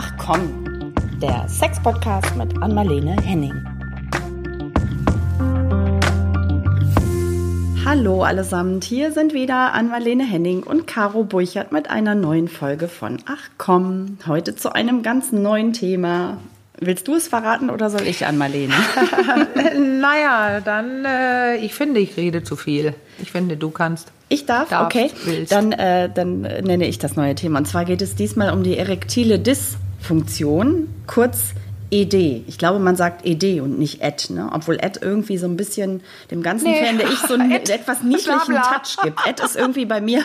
Ach komm, der Sex-Podcast mit Anmalene Henning. Hallo allesamt, hier sind wieder Anmalene Henning und Caro Burchert mit einer neuen Folge von Ach komm, heute zu einem ganz neuen Thema. Willst du es verraten oder soll ich an Marlene? naja, dann, äh, ich finde, ich rede zu viel. Ich finde, du kannst. Ich darf? Darfst, okay. Willst. Dann, äh, dann nenne ich das neue Thema. Und zwar geht es diesmal um die erektile Dysfunktion, kurz ED. Ich glaube, man sagt ED und nicht Ed, ne? Obwohl Ed irgendwie so ein bisschen dem Ganzen nee. fände ich so einen etwas niedlichen Touch gibt. Ed ist irgendwie bei mir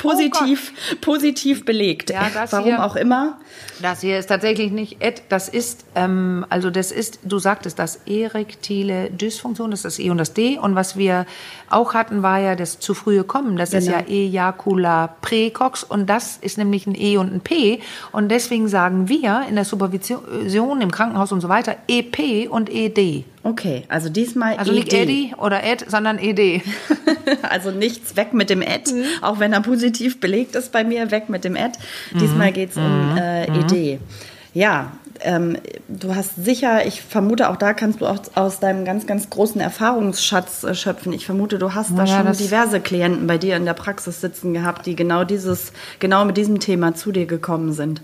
positiv, oh positiv belegt. Ja, Warum hier, auch immer. Das hier ist tatsächlich nicht Ed, das ist, ähm, also das ist, du sagtest das erektile Dysfunktion, das ist das E und das D. Und was wir auch hatten, war ja das zu frühe Kommen. Das genau. ist ja Ejacula precox und das ist nämlich ein E und ein P. Und deswegen sagen wir in der Supervision im Krankenhaus und so weiter EP und ED. Okay, also diesmal Also nicht ED. Eddie oder Ed, sondern ED. also nichts weg mit dem Ed, mhm. auch wenn er positiv belegt ist bei mir, weg mit dem Ed. Diesmal mhm. geht es um mhm. äh, ED. Ja, ähm, du hast sicher, ich vermute, auch da kannst du auch aus deinem ganz, ganz großen Erfahrungsschatz äh, schöpfen. Ich vermute, du hast ja, da schon diverse Klienten bei dir in der Praxis sitzen gehabt, die genau dieses, genau mit diesem Thema zu dir gekommen sind.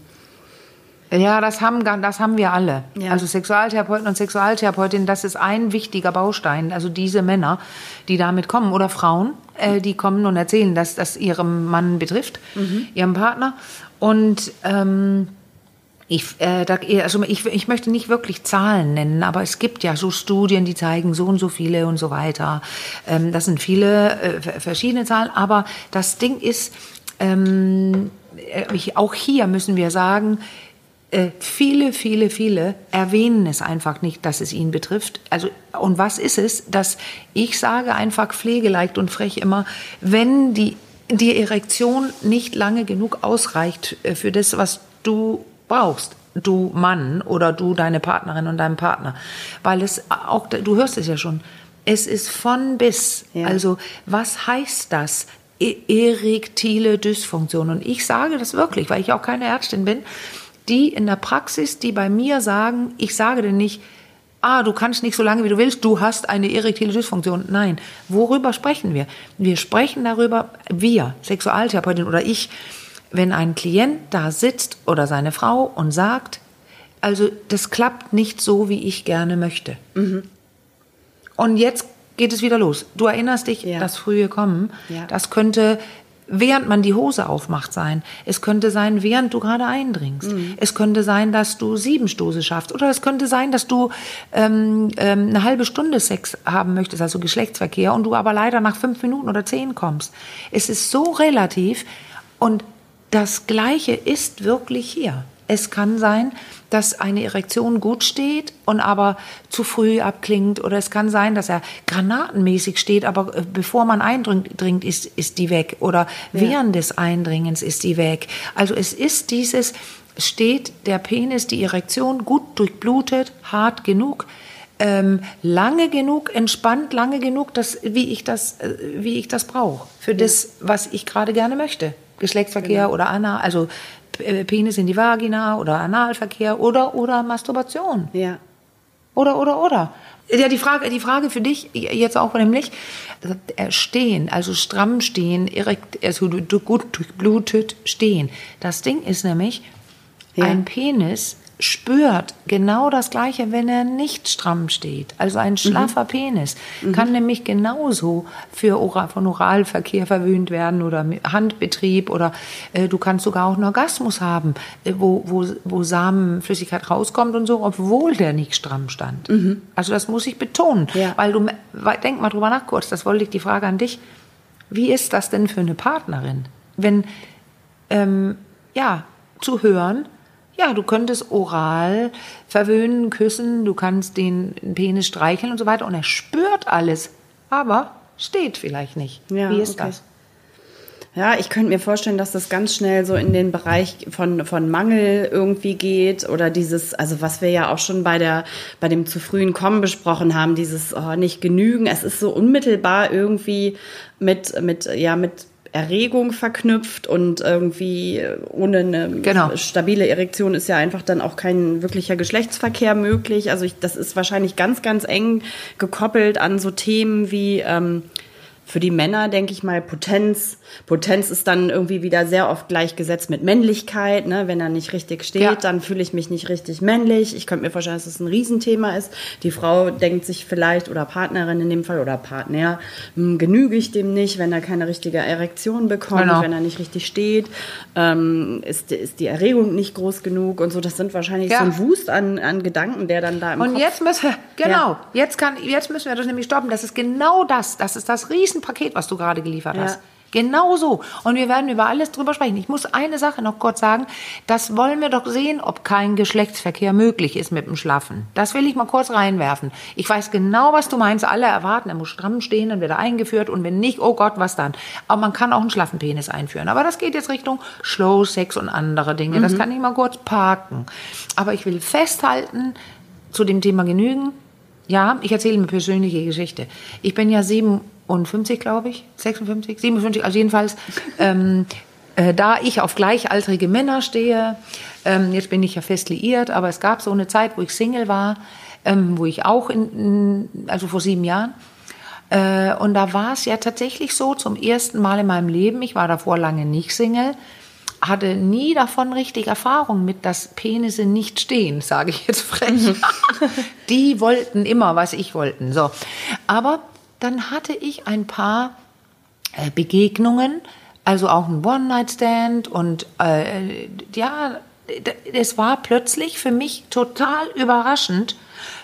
Ja, das haben, das haben wir alle. Ja. Also Sexualtherapeuten und Sexualtherapeutinnen, das ist ein wichtiger Baustein. Also diese Männer, die damit kommen oder Frauen, äh, die kommen und erzählen, dass das ihrem Mann betrifft, mhm. ihrem Partner. Und ähm, ich, äh, da, also ich, ich möchte nicht wirklich Zahlen nennen, aber es gibt ja so Studien, die zeigen so und so viele und so weiter. Ähm, das sind viele äh, verschiedene Zahlen, aber das Ding ist, ähm, äh, auch hier müssen wir sagen, äh, viele, viele, viele erwähnen es einfach nicht, dass es ihn betrifft. Also, und was ist es, dass ich sage einfach pflegeleicht und frech immer, wenn die, die Erektion nicht lange genug ausreicht äh, für das, was du brauchst, du Mann oder du deine Partnerin und deinem Partner, weil es auch, du hörst es ja schon, es ist von bis. Ja. Also, was heißt das? E erektile Dysfunktion. Und ich sage das wirklich, weil ich auch keine Ärztin bin die in der Praxis, die bei mir sagen, ich sage dir nicht, ah, du kannst nicht so lange wie du willst, du hast eine erektile Dysfunktion. Nein, worüber sprechen wir? Wir sprechen darüber, wir, Sexualtherapeutin oder ich, wenn ein Klient da sitzt oder seine Frau und sagt, also das klappt nicht so, wie ich gerne möchte. Mhm. Und jetzt geht es wieder los. Du erinnerst dich, ja. das frühe Kommen, ja. das könnte während man die Hose aufmacht sein. Es könnte sein, während du gerade eindringst. Mhm. Es könnte sein, dass du sieben Stoße schaffst. Oder es könnte sein, dass du ähm, ähm, eine halbe Stunde Sex haben möchtest, also Geschlechtsverkehr, und du aber leider nach fünf Minuten oder zehn kommst. Es ist so relativ und das Gleiche ist wirklich hier. Es kann sein, dass eine Erektion gut steht und aber zu früh abklingt. Oder es kann sein, dass er granatenmäßig steht, aber äh, bevor man eindringt, ist, ist die weg. Oder ja. während des Eindringens ist die weg. Also es ist dieses, steht der Penis, die Erektion gut durchblutet, hart genug, ähm, lange genug, entspannt lange genug, dass, wie ich das, äh, wie ich das brauche. Für ja. das, was ich gerade gerne möchte. Geschlechtsverkehr genau. oder Anna, also Penis in die Vagina oder Analverkehr oder, oder Masturbation. Ja. Oder, oder, oder. Ja, die Frage, die Frage für dich jetzt auch nämlich, äh, stehen, also stramm stehen, erekt, also gut durchblutet stehen. Das Ding ist nämlich, ja. ein Penis spürt genau das Gleiche, wenn er nicht stramm steht. Also ein schlaffer mhm. Penis mhm. kann nämlich genauso für Oral, von Oralverkehr verwöhnt werden oder Handbetrieb oder äh, du kannst sogar auch einen Orgasmus haben, äh, wo, wo, wo Samenflüssigkeit rauskommt und so, obwohl der nicht stramm stand. Mhm. Also das muss ich betonen, ja. weil du, denk mal drüber nach kurz, das wollte ich die Frage an dich. Wie ist das denn für eine Partnerin, wenn, ähm, ja, zu hören, ja, du könntest oral verwöhnen, küssen, du kannst den Penis streicheln und so weiter und er spürt alles, aber steht vielleicht nicht. Ja, Wie ist okay. das? Ja, ich könnte mir vorstellen, dass das ganz schnell so in den Bereich von, von Mangel irgendwie geht oder dieses, also was wir ja auch schon bei der, bei dem zu frühen Kommen besprochen haben, dieses oh, nicht genügen. Es ist so unmittelbar irgendwie mit, mit, ja, mit Erregung verknüpft und irgendwie ohne eine genau. stabile Erektion ist ja einfach dann auch kein wirklicher Geschlechtsverkehr möglich. Also ich, das ist wahrscheinlich ganz, ganz eng gekoppelt an so Themen wie ähm, für die Männer, denke ich mal, Potenz. Potenz ist dann irgendwie wieder sehr oft gleichgesetzt mit Männlichkeit. Ne? Wenn er nicht richtig steht, ja. dann fühle ich mich nicht richtig männlich. Ich könnte mir vorstellen, dass das ein Riesenthema ist. Die Frau denkt sich vielleicht, oder Partnerin in dem Fall, oder Partner, hm, genüge ich dem nicht, wenn er keine richtige Erektion bekommt, genau. wenn er nicht richtig steht, ähm, ist, ist die Erregung nicht groß genug und so. Das sind wahrscheinlich ja. so ein Wust an, an Gedanken, der dann da im Und Kopf jetzt müssen wir, genau, ja. jetzt, kann, jetzt müssen wir das nämlich stoppen. Das ist genau das. Das ist das Riesen Paket, was du gerade geliefert ja. hast. Genau so. Und wir werden über alles drüber sprechen. Ich muss eine Sache noch kurz sagen. Das wollen wir doch sehen, ob kein Geschlechtsverkehr möglich ist mit dem Schlafen. Das will ich mal kurz reinwerfen. Ich weiß genau, was du meinst. Alle erwarten, er muss stramm stehen, dann wird er eingeführt. Und wenn nicht, oh Gott, was dann? Aber man kann auch einen schlaffen Penis einführen. Aber das geht jetzt Richtung Slow Sex und andere Dinge. Mhm. Das kann ich mal kurz parken. Aber ich will festhalten zu dem Thema Genügen. Ja, ich erzähle eine persönliche Geschichte. Ich bin ja sieben 57, glaube ich, 56, 57, also jedenfalls, ähm, äh, da ich auf gleichaltrige Männer stehe, ähm, jetzt bin ich ja fest liiert, aber es gab so eine Zeit, wo ich Single war, ähm, wo ich auch, in, in, also vor sieben Jahren, äh, und da war es ja tatsächlich so, zum ersten Mal in meinem Leben, ich war davor lange nicht Single, hatte nie davon richtig Erfahrung mit, dass Penisse nicht stehen, sage ich jetzt frech. Die wollten immer, was ich wollten. So. Aber dann hatte ich ein paar äh, Begegnungen, also auch ein One-Night-Stand und äh, ja, es war plötzlich für mich total überraschend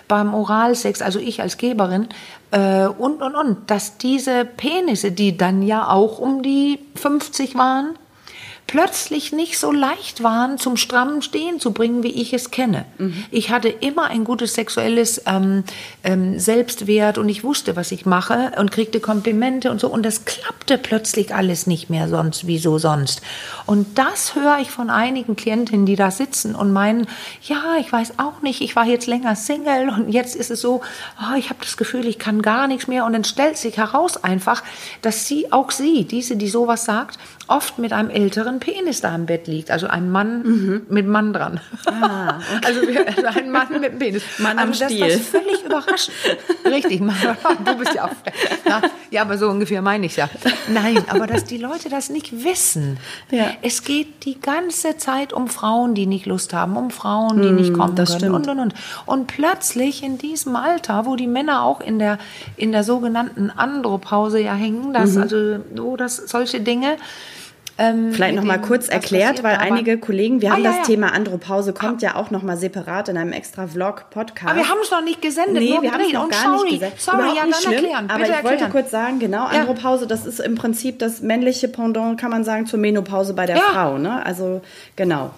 beim Oralsex, also ich als Geberin äh, und und und, dass diese Penisse, die dann ja auch um die 50 waren, plötzlich nicht so leicht waren, zum strammen Stehen zu bringen, wie ich es kenne. Mhm. Ich hatte immer ein gutes sexuelles ähm, ähm, Selbstwert und ich wusste, was ich mache und kriegte Komplimente und so. Und das klappte plötzlich alles nicht mehr sonst, wie so sonst. Und das höre ich von einigen Klientinnen, die da sitzen und meinen, ja, ich weiß auch nicht, ich war jetzt länger Single und jetzt ist es so, oh, ich habe das Gefühl, ich kann gar nichts mehr. Und dann stellt sich heraus einfach, dass sie, auch sie, diese, die sowas sagt, oft mit einem älteren Penis da im Bett liegt. Also ein Mann mhm. mit Mann dran. Ah, okay. also, also, ein Mann mit einem Penis. Mann am also Stiel. Das ist völlig überraschend. Richtig, du bist ja auch ja, ja, aber so ungefähr meine ich ja. Nein, aber dass die Leute das nicht wissen. Ja. Es geht die ganze Zeit um Frauen, die nicht Lust haben, um Frauen, die mm, nicht kommen das können stimmt. und und und. Und plötzlich in diesem Alter, wo die Männer auch in der in der sogenannten Andropause ja hängen, dass mhm. also so dass solche Dinge ähm, Vielleicht noch mal kurz erklärt, weil einige Kollegen, wir ah, haben ja, das ja. Thema Andropause, kommt ja auch noch mal separat in einem extra Vlog-Podcast. Aber wir haben es noch nicht gesendet. Nee, wir haben es noch gar sorry, nicht gesendet. Sorry, Überhaupt ja, nicht schlimm, erklären. Aber ich erklären. wollte kurz sagen, genau, Andropause, das ist im Prinzip das männliche Pendant, kann man sagen, zur Menopause bei der Frau. Ne? Also genau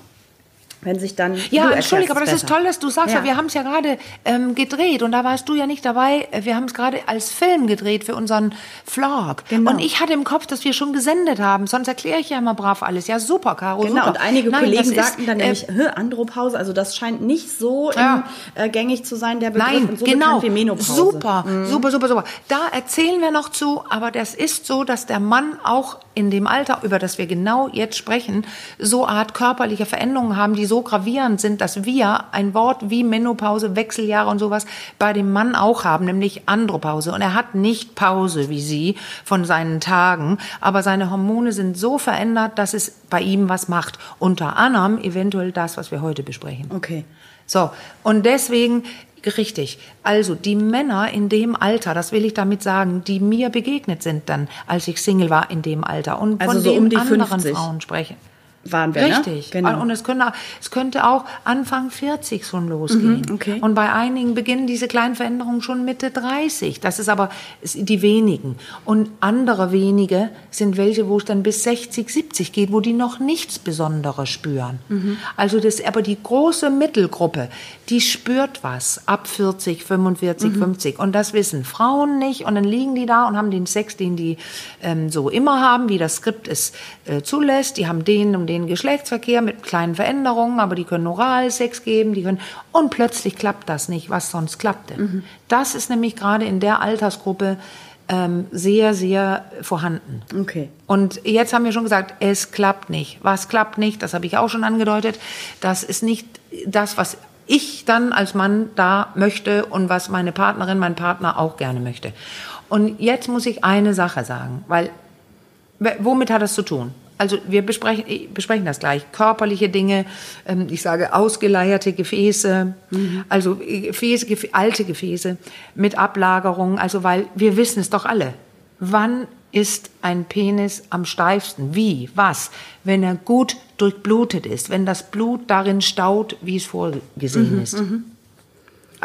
wenn sich dann. Ja, Entschuldige, aber das besser. ist toll, dass du sagst, ja. wir haben es ja gerade ähm, gedreht und da warst du ja nicht dabei. Wir haben es gerade als Film gedreht für unseren Vlog. Genau. Und ich hatte im Kopf, dass wir schon gesendet haben. Sonst erkläre ich ja immer brav alles. Ja, super, Caro. Genau, super. und einige Nein, Kollegen sagten dann äh, nämlich, Andropause, also das scheint nicht so ja. im, äh, gängig zu sein, der Begriff. Nein, und so genau. wie Menopause. Super, mhm. super, super, super. Da erzählen wir noch zu, aber das ist so, dass der Mann auch in dem Alter, über das wir genau jetzt sprechen, so Art körperliche Veränderungen haben, die so gravierend sind, dass wir ein Wort wie Menopause, Wechseljahre und sowas bei dem Mann auch haben, nämlich Andropause. Und er hat nicht Pause wie sie von seinen Tagen, aber seine Hormone sind so verändert, dass es bei ihm was macht. Unter anderem eventuell das, was wir heute besprechen. Okay. So, und deswegen Richtig. Also die Männer in dem Alter, das will ich damit sagen, die mir begegnet sind dann, als ich Single war in dem Alter und also von so den um die anderen 50. Frauen spreche waren wir. Richtig. Ne? Genau. Und es könnte, es könnte auch Anfang 40 schon losgehen. Mhm, okay. Und bei einigen beginnen diese kleinen Veränderungen schon Mitte 30. Das ist aber die wenigen. Und andere wenige sind welche, wo es dann bis 60, 70 geht, wo die noch nichts Besonderes spüren. Mhm. Also das, aber die große Mittelgruppe, die spürt was ab 40, 45, mhm. 50. Und das wissen Frauen nicht. Und dann liegen die da und haben den Sex, den die ähm, so immer haben, wie das Skript es äh, zulässt. Die haben den, um den den Geschlechtsverkehr mit kleinen Veränderungen, aber die können Oralsex geben, die können und plötzlich klappt das nicht, was sonst klappte. Mhm. Das ist nämlich gerade in der Altersgruppe ähm, sehr, sehr vorhanden. Okay. Und jetzt haben wir schon gesagt, es klappt nicht. Was klappt nicht, das habe ich auch schon angedeutet. Das ist nicht das, was ich dann als Mann da möchte und was meine Partnerin, mein Partner auch gerne möchte. Und jetzt muss ich eine Sache sagen, weil womit hat das zu tun? Also wir besprechen, besprechen das gleich. Körperliche Dinge, ähm, ich sage ausgeleierte Gefäße, mhm. also Gefäße, alte Gefäße mit Ablagerungen, also weil wir wissen es doch alle. Wann ist ein Penis am steifsten? Wie? Was? Wenn er gut durchblutet ist, wenn das Blut darin staut, wie es vorgesehen mhm, ist. Mhm.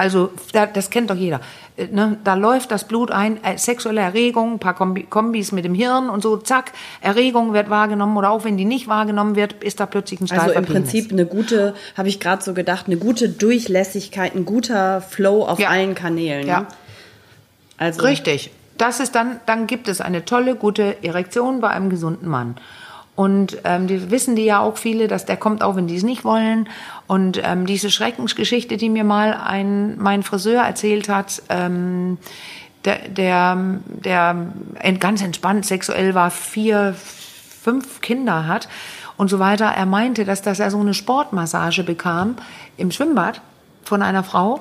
Also das kennt doch jeder. Äh, ne? Da läuft das Blut ein, äh, sexuelle Erregung, ein paar Kombi Kombis mit dem Hirn und so, zack, Erregung wird wahrgenommen oder auch wenn die nicht wahrgenommen wird, ist da plötzlich ein steifer Also im Penis. Prinzip eine gute, habe ich gerade so gedacht, eine gute Durchlässigkeit, ein guter Flow auf Ja. allen Kanälen. Ja. Ne? Also Richtig. Das ist dann, dann gibt es eine tolle, gute Erektion bei einem gesunden Mann. Und ähm, die wissen die ja auch viele, dass der kommt auch, wenn die es nicht wollen. Und ähm, diese Schreckensgeschichte, die mir mal ein mein Friseur erzählt hat, ähm, der, der, der ganz entspannt sexuell war, vier, fünf Kinder hat und so weiter. Er meinte, dass, dass er so eine Sportmassage bekam im Schwimmbad von einer Frau.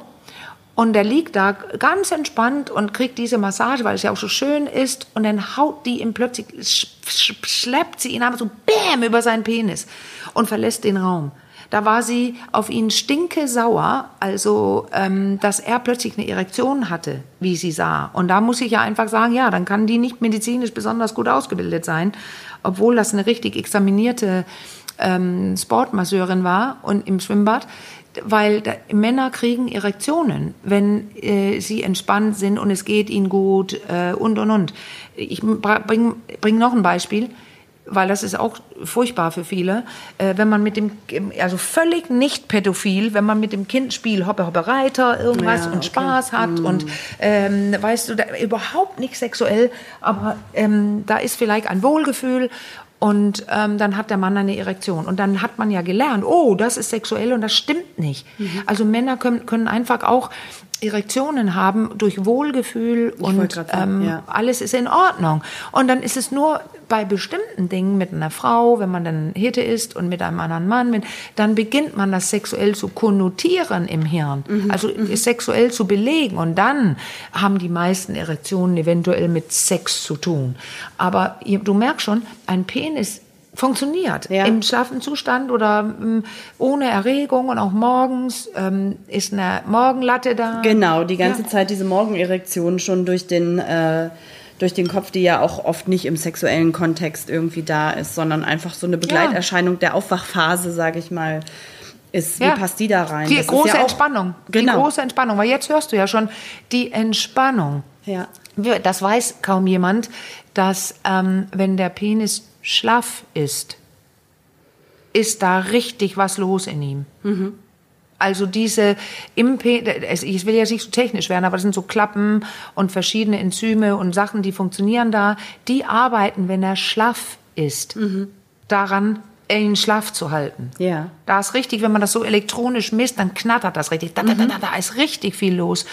Und der liegt da ganz entspannt und kriegt diese Massage, weil es ja auch so schön ist. Und dann haut die ihm plötzlich, sch sch schleppt sie ihn aber so bäm über seinen Penis und verlässt den Raum. Da war sie auf ihn stinke sauer, also ähm, dass er plötzlich eine Erektion hatte, wie sie sah. Und da muss ich ja einfach sagen, ja, dann kann die nicht medizinisch besonders gut ausgebildet sein, obwohl das eine richtig examinierte ähm, Sportmasseurin war und im Schwimmbad, weil da, Männer kriegen Erektionen, wenn äh, sie entspannt sind und es geht ihnen gut äh, und und und. Ich bringe bring noch ein Beispiel, weil das ist auch furchtbar für viele. Äh, wenn man mit dem, also völlig nicht pädophil, wenn man mit dem Kind spielt, Hoppe Hoppe Reiter, irgendwas Ja, und okay. Spaß hat und ähm, weißt du, da, überhaupt nicht sexuell, aber ähm, da ist vielleicht ein Wohlgefühl und ähm, dann hat der Mann eine Erektion. Und dann hat man ja gelernt, oh, das ist sexuell und das stimmt nicht. Also Männer können, können einfach auch Erektionen haben durch Wohlgefühl und sagen, ähm, ja. alles ist in Ordnung. Und dann ist es nur bei bestimmten Dingen mit einer Frau, wenn man dann Hirte ist und mit einem anderen Mann, mit, dann beginnt man das sexuell zu konnotieren im Hirn, Mhm, also sexuell zu belegen. Und dann haben die meisten Erektionen eventuell mit Sex zu tun. Aber du merkst schon, ein Penis funktioniert Ja. im schlaffen Zustand oder mm, ohne Erregung und auch morgens ähm, ist eine Morgenlatte da. Genau, die ganze Ja. Zeit diese Morgenerektion schon durch den, äh, durch den Kopf, die ja auch oft nicht im sexuellen Kontext irgendwie da ist, sondern einfach so eine Begleiterscheinung der Aufwachphase, sage ich mal, ist. Wie Ja. passt die da rein? Die Das große ja auch- Entspannung. Die Genau. große Entspannung. Weil jetzt hörst du ja schon die Entspannung. Ja. Das weiß kaum jemand, dass ähm, wenn der Penis schlaff ist, ist da richtig was los in ihm. Also diese im Pe es- ich will jetzt nicht so technisch werden, aber das sind so Klappen und verschiedene Enzyme und Sachen, die funktionieren da, die arbeiten, wenn er schlaff ist, daran ihn schlaff zu halten. Ja. Da ist richtig, wenn man das so elektronisch misst, dann knattert das richtig. Da, da, da, da, da ist richtig viel los.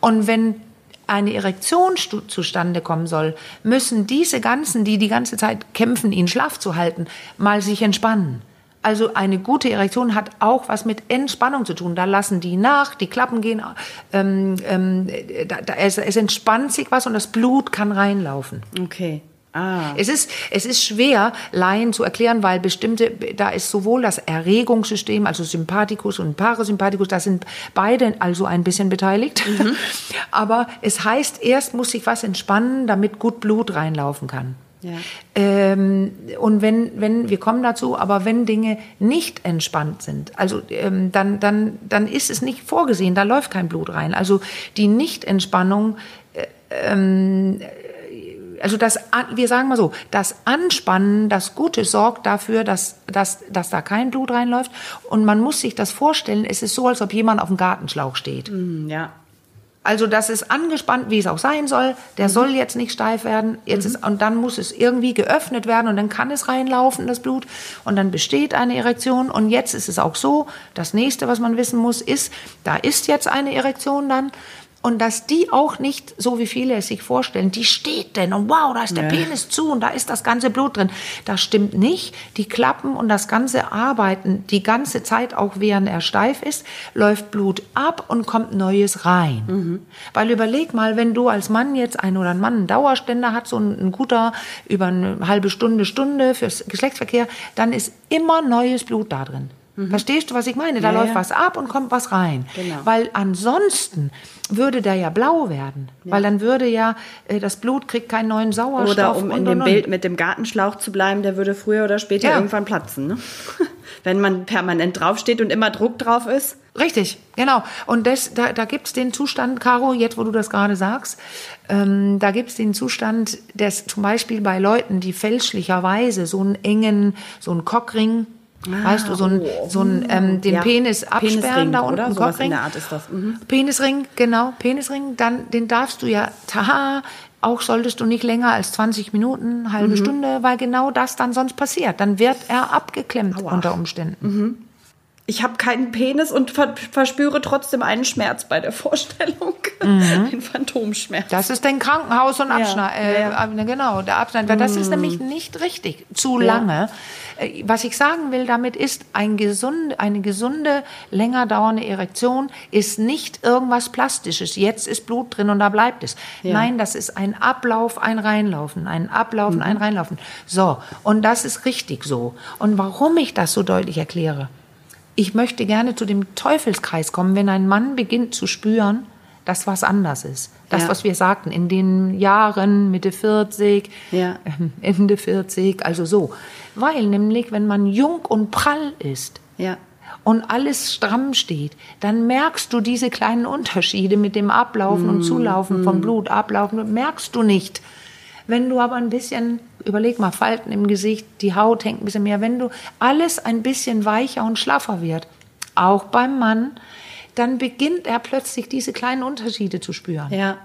Und wenn eine Erektion zustande kommen soll, müssen diese ganzen, die die ganze Zeit kämpfen, ihn schlaff zu halten, mal sich entspannen. Also eine gute Erektion hat auch was mit Entspannung zu tun. Da lassen die nach, die Klappen gehen, ähm, ähm, da, da, es, es entspannt sich was und das Blut kann reinlaufen. Okay. Ah. Es ist, es ist schwer, Laien zu erklären, weil bestimmte, da ist sowohl das Erregungssystem, also Sympathikus und Parasympathikus, da sind beide also ein bisschen beteiligt. Aber es heißt, erst muss sich was entspannen, damit gut Blut reinlaufen kann. Ja. Ähm, und wenn, wenn, wir kommen dazu, aber wenn Dinge nicht entspannt sind, also ähm, dann, dann, dann ist es nicht vorgesehen, da läuft kein Blut rein. Also die Nichtentspannung also das, wir sagen mal so, das Anspannen, das Gute sorgt dafür, dass, dass, dass da kein Blut reinläuft. Und man muss sich das vorstellen, es ist so, als ob jemand auf dem Gartenschlauch steht. Hm, Ja. Also das ist angespannt, wie es auch sein soll. Der soll jetzt nicht steif werden. Jetzt ist, und dann muss es irgendwie geöffnet werden und dann kann es reinlaufen, das Blut. Und dann besteht eine Erektion. Und jetzt ist es auch so, das nächste, was man wissen muss, ist, da ist jetzt eine Erektion dann. Und dass die auch nicht, so wie viele es sich vorstellen, die steht denn und wow, da ist der Ja. Penis zu und da ist das ganze Blut drin. Das stimmt nicht. Die klappen und das ganze Arbeiten die ganze Zeit, auch während er steif ist, läuft Blut ab und kommt Neues rein. Weil überleg mal, wenn du als Mann jetzt ein oder ein Mann einen Dauerständer hat, so ein, ein guter über eine halbe Stunde, Stunde fürs Geschlechtsverkehr, dann ist immer neues Blut da drin. Verstehst du, was ich meine? Da Ja, läuft ja. was ab und kommt was rein. Genau. Weil ansonsten würde der ja blau werden. Weil dann würde ja, äh, das Blut kriegt keinen neuen Sauerstoff. Oder um und, in dem und. Bild mit dem Gartenschlauch zu bleiben, der würde früher oder später Ja. irgendwann platzen. Ne? Wenn man permanent draufsteht und immer Druck drauf ist. Richtig, genau. Und das, da, da gibt es den Zustand, Caro, jetzt wo du das gerade sagst, ähm, da gibt es den Zustand, dass zum Beispiel bei Leuten, die fälschlicherweise so einen engen, so einen Cockring, weißt du, so einen, so einen ähm, den Ja. Penis absperren Penisring, da unten, oder? in der Art ist das. Mhm. Penisring, genau, Penisring, dann den darfst du ja, taha, auch solltest du nicht länger als 20 Minuten, halbe Mhm. Stunde, weil genau das dann sonst passiert. Dann wird er abgeklemmt Aua. unter Umständen. Ich habe keinen Penis und ver verspüre trotzdem einen Schmerz bei der Vorstellung. Ein Phantomschmerz. Das ist dein Krankenhaus und Abschneid. Äh, ja. ab- genau, der Abschneid. Weil Das ist nämlich nicht richtig. Zu Ja. lange. Äh, Was ich sagen will damit ist, ein gesund, eine gesunde, länger dauernde Erektion ist nicht irgendwas Plastisches. Jetzt ist Blut drin und da bleibt es. Ja. Nein, das ist ein Ablauf, ein Reinlaufen, ein Ablaufen, ein Reinlaufen. So, und das ist richtig so. Und warum ich das so deutlich erkläre, ich möchte gerne zu dem Teufelskreis kommen, wenn ein Mann beginnt zu spüren, dass was anders ist. Das, Ja. was wir sagten, in den Jahren, Mitte 40, Ja. ähm, Ende 40, also so. Weil nämlich, wenn man jung und prall ist Ja. und alles stramm steht, dann merkst du diese kleinen Unterschiede mit dem Ablaufen und Zulaufen von Blut, Ablaufen, merkst du nicht. Wenn du aber ein bisschen, überleg mal, Falten im Gesicht, die Haut hängt ein bisschen mehr, wenn du alles ein bisschen weicher und schlaffer wird, auch beim Mann, dann beginnt er plötzlich diese kleinen Unterschiede zu spüren. Ja.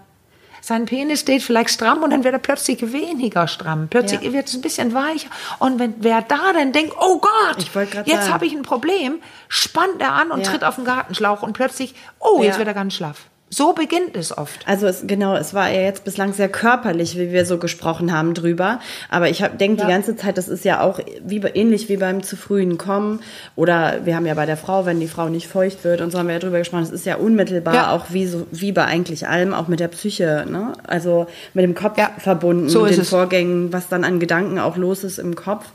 Sein Penis steht vielleicht stramm und dann wird er plötzlich weniger stramm. Plötzlich Ja. wird es ein bisschen weicher. Und wenn wer da dann denkt, oh Gott, jetzt habe ich ein Problem, spannt er an und Ja. tritt auf den Gartenschlauch und plötzlich, oh, jetzt Ja. wird er ganz schlaff. So beginnt es oft. Also es, genau, es war ja jetzt bislang sehr körperlich, wie wir so gesprochen haben drüber. Aber ich denke Ja. die ganze Zeit, das ist ja auch wie, ähnlich wie beim zu frühen Kommen. Oder wir haben ja bei der Frau, wenn die Frau nicht feucht wird und so haben wir ja drüber gesprochen, es ist ja unmittelbar Ja. auch wie, so, wie bei eigentlich allem, auch mit der Psyche, ne? Also mit dem Kopf Ja. verbunden, So den es. Vorgängen, was dann an Gedanken auch los ist im Kopf.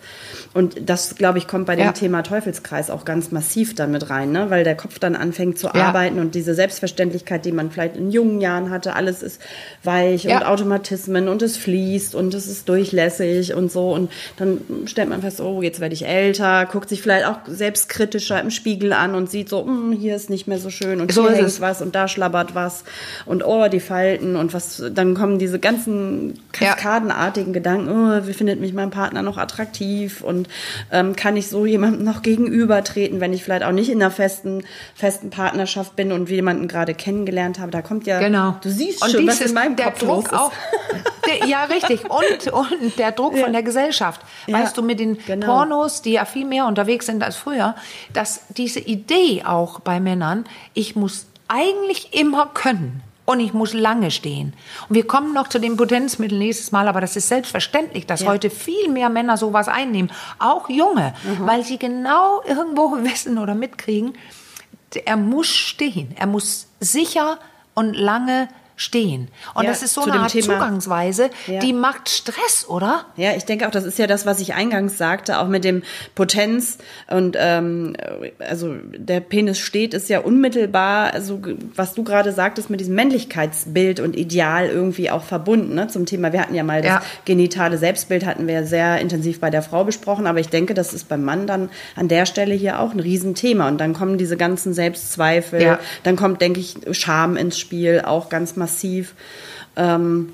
Und das, glaube ich, kommt bei dem. Thema Teufelskreis auch ganz massiv dann mit rein, ne? weil der Kopf dann anfängt zu arbeiten und diese Selbstverständlichkeit, die man vielleicht in jungen Jahren hatte, alles ist weich Ja. und Automatismen und es fließt und es ist durchlässig und so. Und dann stellt man fest, oh, jetzt werde ich älter, guckt sich vielleicht auch selbstkritischer im Spiegel an und sieht so, "Hm, hier ist nicht mehr so schön und So hier ist hängt es. was und da schlabbert was und oh, die Falten und was, dann kommen diese ganzen Ja. kaskadenartigen Gedanken, oh, wie findet mich mein Partner noch attraktiv und ähm, kann ich so jemandem noch gegenübertreten, wenn ich vielleicht auch nicht in einer festen, festen Partnerschaft bin und jemanden gerade kennengelernt habe. Da kommt ja, Genau. du siehst und schon, was dieses, in meinem der Kopf Druck los ist. auch. Der, ja, richtig. Und, und der Druck von der Gesellschaft. Ja, Weißt du, mit den genau. Pornos, die ja viel mehr unterwegs sind als früher, dass diese Idee auch bei Männern, ich muss eigentlich immer können. Und ich muss lange stehen. Und wir kommen noch zu den Potenzmitteln nächstes Mal, aber das ist selbstverständlich, dass Ja. heute viel mehr Männer sowas einnehmen, auch junge, weil sie genau irgendwo wissen oder mitkriegen, er muss stehen. Er muss sicher und lange stehen. Und Ja, das ist so eine Art Thema- Zugangsweise, Ja. die macht Stress, oder? Ja, ich denke auch, das ist ja das, was ich eingangs sagte, auch mit dem Potenz und ähm, also der Penis steht, ist ja unmittelbar, also was du gerade sagtest, mit diesem Männlichkeitsbild und Ideal irgendwie auch verbunden. Ne? Zum Thema, wir hatten ja mal das Ja. genitale Selbstbild, hatten wir sehr intensiv bei der Frau besprochen, aber ich denke, das ist beim Mann dann an der Stelle hier auch ein Riesenthema. Und dann kommen diese ganzen Selbstzweifel, dann kommt, denke ich, Scham ins Spiel, auch ganz massiv. Ähm,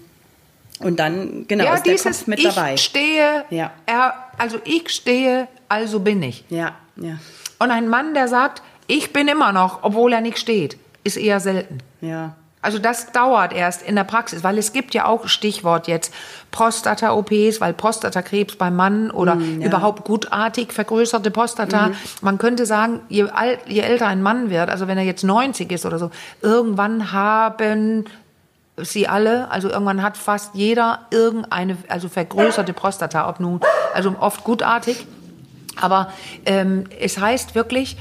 und dann, genau, ja, ist der dieses Kopf mit ich dabei. stehe, Ja. er, also ich stehe, also bin ich. Ja, ja, Und ein Mann, der sagt, ich bin immer noch, obwohl er nicht steht, ist eher selten. ja. Also das dauert erst in der Praxis, weil es gibt ja auch Stichwort jetzt Prostata-OPs, weil Prostatakrebs beim Mann oder mm, ja. überhaupt gutartig vergrößerte Prostata. Mhm. Man könnte sagen, je, alt, je älter ein Mann wird, also wenn er jetzt 90 ist oder so, irgendwann haben sie alle, also irgendwann hat fast jeder irgendeine, also vergrößerte Prostata, ob nun, also oft gutartig. Aber ähm, es heißt wirklich,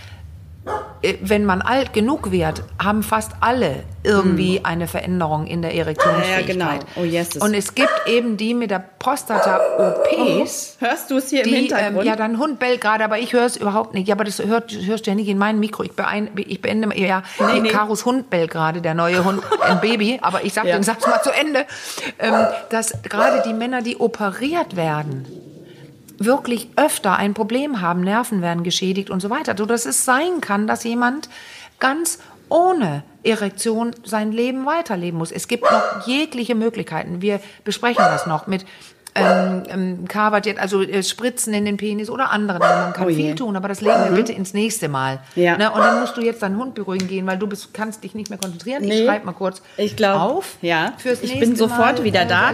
wenn man alt genug wird, haben fast alle irgendwie hm. eine Veränderung in der Erektionsfähigkeit. Ja, genau. Oh, yes. Und es gibt eben die mit der Prostata-OPs. Oh, hörst du es hier die, im Hintergrund? Ähm, ja, dein Hund bellt gerade, aber ich höre es überhaupt nicht. Ja, aber das hört, hörst du ja nicht in meinem Mikro. Ich, beein, ich beende, ja, nee, nee. Karos Hund bellt gerade, der neue Hund, ein Baby. Aber ich sag ja. den Satz mal zu Ende. Ähm, dass gerade die Männer, die operiert werden, wirklich öfter ein Problem haben, Nerven werden geschädigt und so weiter, so dass es sein kann, dass jemand ganz ohne Erektion sein Leben weiterleben muss. Es gibt noch jegliche Möglichkeiten. Wir besprechen das noch mit ähm, ähm, Carvert, also äh, Spritzen in den Penis oder andere. Man kann oh viel tun, aber das legen wir mhm. bitte ins nächste Mal. Ja. Ne? Und dann musst du jetzt deinen Hund beruhigen gehen, weil du bist, kannst dich nicht mehr konzentrieren. Nee. Ich schreibe mal kurz ich glaub, auf. Ja. Fürs ich bin sofort mal, wieder da.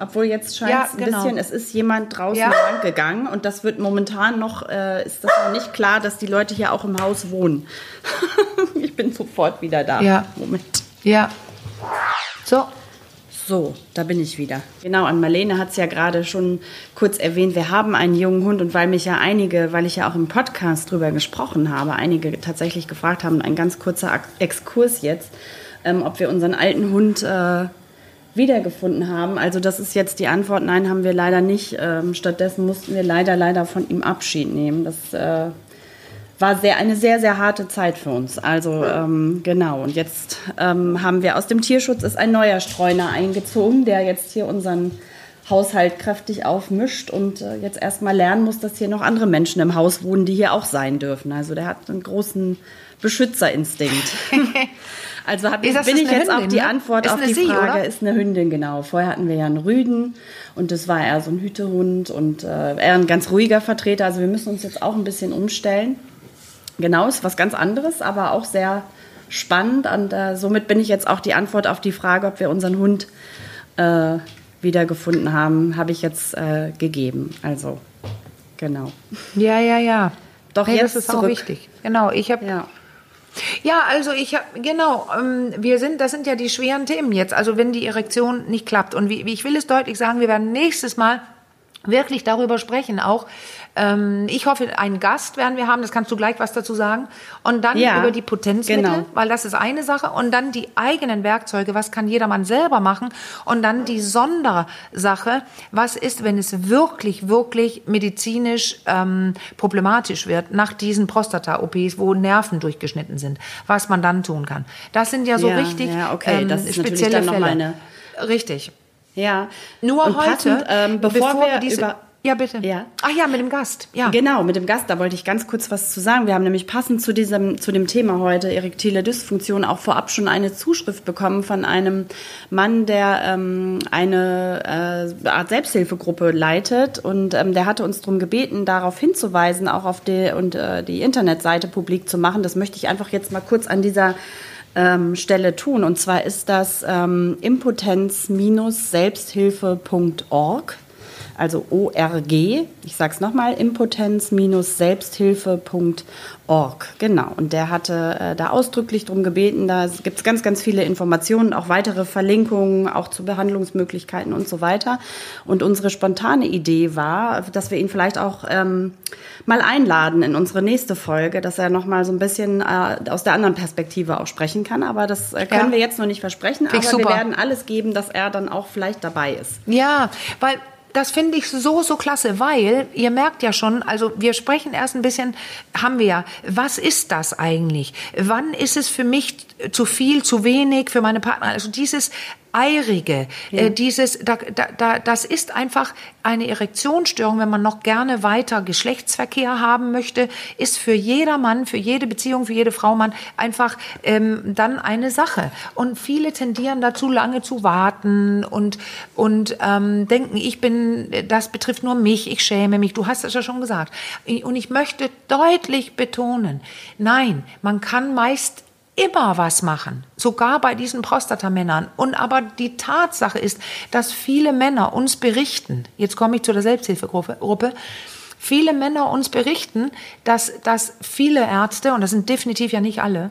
Obwohl jetzt scheint ja, es ein genau. bisschen, es ist jemand draußen ja. lang gegangen und das wird momentan noch, äh, ist das noch nicht klar, dass die Leute hier auch im Haus wohnen. ich bin sofort wieder da. Ja. Moment. Ja. So, so, da bin ich wieder. Genau, an Marlene hat es ja gerade schon kurz erwähnt, wir haben einen jungen Hund und weil mich ja einige, weil ich ja auch im Podcast drüber gesprochen habe, einige tatsächlich gefragt haben, ein ganz kurzer Exkurs jetzt, ähm, ob wir unseren alten Hund äh, wiedergefunden haben. Also das ist jetzt die Antwort, nein, haben wir leider nicht. Ähm, stattdessen mussten wir leider, leider von ihm Abschied nehmen. Das äh, war sehr, eine sehr, sehr harte Zeit für uns. Also ähm, genau. Und jetzt ähm, haben wir aus dem Tierschutz ist ein neuer Streuner eingezogen, der jetzt hier unseren Haushalt kräftig aufmischt und äh, jetzt erstmal lernen muss, dass hier noch andere Menschen im Haus wohnen, die hier auch sein dürfen. Also der hat einen großen Beschützerinstinkt. also hab, bin ich jetzt Hündin, auch die ne? Antwort auf die Sie, Frage, oder? ist eine Hündin, genau. Vorher hatten wir ja einen Rüden und das war eher so ein Hütehund und äh, eher ein ganz ruhiger Vertreter. Also wir müssen uns jetzt auch ein bisschen umstellen. Genau, ist was ganz anderes, aber auch sehr spannend. Und äh, somit bin ich jetzt auch die Antwort auf die Frage, ob wir unseren Hund äh, wiedergefunden haben, habe ich jetzt äh, gegeben. Also, genau. Ja, ja, ja. Doch, hey, jetzt das ist zurück. auch wichtig. Genau, ich habe. Ja. Ja, also ich habe genau, ähm, wir sind, das sind ja die schweren Themen jetzt. Also wenn die Erektion nicht klappt und wie, wie ich will es deutlich sagen, wir werden nächstes Mal wirklich darüber sprechen, auch ähm, ich hoffe, einen Gast werden wir haben, das kannst du gleich was dazu sagen. Und dann ja, über die Potenzmittel, genau. weil das ist eine Sache. Und dann die eigenen Werkzeuge, was kann jedermann selber machen. Und dann die Sondersache, was ist, wenn es wirklich, wirklich medizinisch ähm, problematisch wird nach diesen Prostata-OPs, wo Nerven durchgeschnitten sind, was man dann tun kann. Das sind ja so ja, richtig ja, okay. ähm, das ist spezielle Fälle. Richtig. Ja. Nur Und heute, passend, ähm, bevor, bevor, wir diese, über ja, bitte. Ja. Ach ja, mit dem Gast. Ja. Genau, mit dem Gast. Da wollte ich ganz kurz was zu sagen. Wir haben nämlich passend zu diesem, zu dem Thema heute erektile Dysfunktion auch vorab schon eine Zuschrift bekommen von einem Mann, der ähm, eine äh, Art Selbsthilfegruppe leitet und ähm, der hatte uns darum gebeten, darauf hinzuweisen, auch auf die und äh, die Internetseite publik zu machen. Das möchte ich einfach jetzt mal kurz an dieser ähm, Stelle tun. Und zwar ist das ähm, impotenz-selbsthilfe.org also ORG. Ich sage es nochmal, impotenz-selbsthilfe.org. Genau, und der hatte äh, da ausdrücklich darum gebeten, da gibt es ganz, ganz viele Informationen, auch weitere Verlinkungen, auch zu Behandlungsmöglichkeiten und so weiter. Und unsere spontane Idee war, dass wir ihn vielleicht auch ähm, mal einladen in unsere nächste Folge, dass er nochmal so ein bisschen äh, aus der anderen Perspektive auch sprechen kann. Aber das äh, können ja. wir jetzt noch nicht versprechen, Find aber wir werden alles geben, dass er dann auch vielleicht dabei ist. Ja, weil das finde ich so, so klasse, weil ihr merkt ja schon, also wir sprechen erst ein bisschen, haben wir ja, was ist das eigentlich? Wann ist es für mich zu viel, zu wenig, für meine Partner? Also dieses Eirige, ja. äh, dieses, da, da, da, das ist einfach eine Erektionsstörung, wenn man noch gerne weiter Geschlechtsverkehr haben möchte, ist für jeder Mann, für jede Beziehung, für jede Frau, Mann einfach ähm, dann eine Sache. Und viele tendieren dazu, lange zu warten und, und ähm, denken, ich bin, das betrifft nur mich, ich schäme mich. Du hast es ja schon gesagt. Und ich möchte deutlich betonen, nein, man kann meist immer was machen, sogar bei diesen Prostatamännern. Und aber die Tatsache ist, dass viele Männer uns berichten, jetzt komme ich zu der Selbsthilfegruppe, viele Männer uns berichten, dass, dass viele Ärzte, und das sind definitiv ja nicht alle,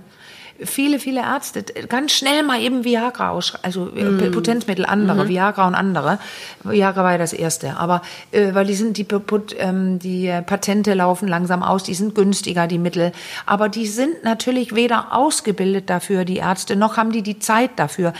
viele, viele Ärzte ganz schnell mal eben Viagra ausschreiben, also mm. Potenzmittel andere, mm. Viagra und andere. Viagra war ja das erste, aber äh, weil die sind die, ähm, die Patente laufen langsam aus, die sind günstiger die Mittel, aber die sind natürlich weder ausgebildet dafür die Ärzte noch haben die die Zeit dafür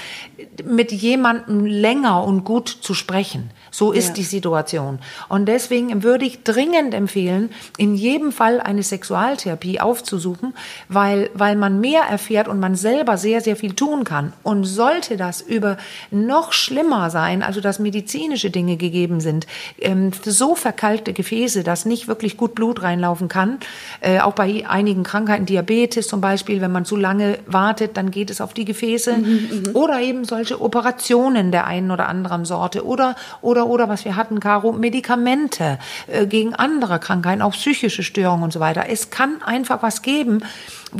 mit jemandem länger und gut zu sprechen. So ist ja. die Situation. Und deswegen würde ich dringend empfehlen, in jedem Fall eine Sexualtherapie aufzusuchen, weil, weil man mehr erfährt und man selber sehr, sehr viel tun kann. Und sollte das über noch schlimmer sein, also dass medizinische Dinge gegeben sind, ähm, so verkalkte Gefäße, dass nicht wirklich gut Blut reinlaufen kann, äh, auch bei einigen Krankheiten, Diabetes zum Beispiel, wenn man zu lange wartet, dann geht es auf die Gefäße. Mhm, mhm. oder eben solche Operationen der einen oder anderen Sorte oder, oder oder, was wir hatten, Caro, Medikamente äh, gegen andere Krankheiten, auch psychische Störungen und so weiter. Es kann einfach was geben,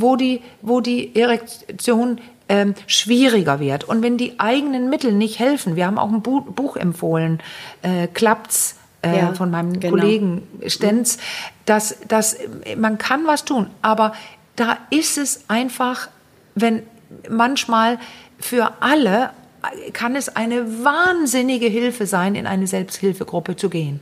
wo die, wo die Erektion ähm, schwieriger wird. Und wenn die eigenen Mittel nicht helfen, wir haben auch ein Buch, Buch empfohlen, äh, Klappt's, äh, ja, von meinem genau. Kollegen Stenz, dass, dass man kann was tun, aber da ist es einfach, wenn manchmal für alle kann es eine wahnsinnige Hilfe sein, in eine Selbsthilfegruppe zu gehen,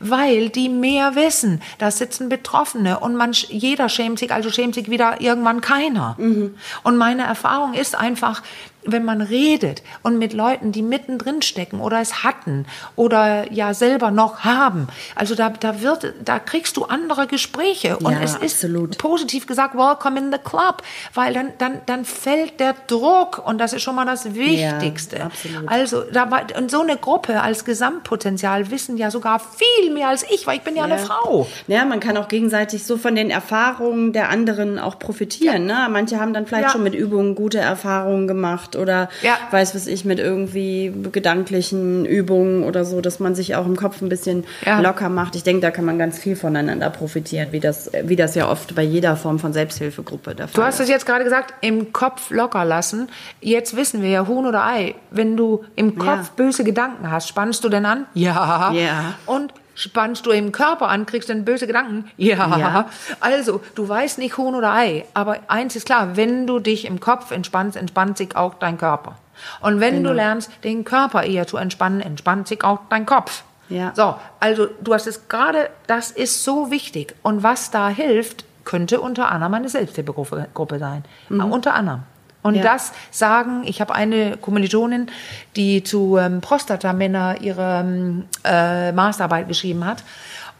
weil die mehr wissen. Da sitzen Betroffene und man, jeder schämt sich, also schämt sich wieder irgendwann keiner. Mhm. Und meine Erfahrung ist einfach, wenn man redet und mit Leuten, die mittendrin stecken oder es hatten oder ja selber noch haben, also da, da wird, da kriegst du andere Gespräche und ja, es ist absolut. positiv gesagt, welcome in the club, weil dann, dann, dann fällt der Druck und das ist schon mal das Wichtigste. Ja, also da war, und so eine Gruppe als Gesamtpotenzial wissen ja sogar viel mehr als ich, weil ich bin ja, ja. eine Frau. Ja, man kann auch gegenseitig so von den Erfahrungen der anderen auch profitieren. Ne? Manche haben dann vielleicht schon mit Übungen gute Erfahrungen gemacht oder ja. weiß was ich mit irgendwie gedanklichen Übungen oder so, dass man sich auch im Kopf ein bisschen ja. locker macht. Ich denke, da kann man ganz viel voneinander profitieren, wie das, wie das ja oft bei jeder Form von Selbsthilfegruppe der Fall Du hast es jetzt gerade gesagt, im Kopf locker lassen. Jetzt wissen wir ja, Huhn oder Ei. Wenn du im Kopf ja. böse Gedanken hast, spannst du denn an? Ja. Ja. Und Spannst du im Körper an, kriegst du dann böse Gedanken? Ja. ja. Also, du weißt nicht Huhn oder Ei. Aber eins ist klar, wenn du dich im Kopf entspannst, entspannt sich auch dein Körper. Und wenn genau. du lernst, den Körper eher zu entspannen, entspannt sich auch dein Kopf. Ja. So, also du hast es gerade, das ist so wichtig. Und was da hilft, könnte unter anderem eine Selbsthilfegruppe sein. Mhm. unter anderem. Und ja. das sagen, ich habe eine Kommilitonin, die zu ähm, Prostatamänner ihre ähm, äh, Masterarbeit geschrieben hat.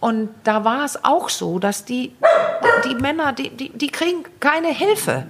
Und da war es auch so, dass die, die Männer, die, die, die kriegen keine Hilfe.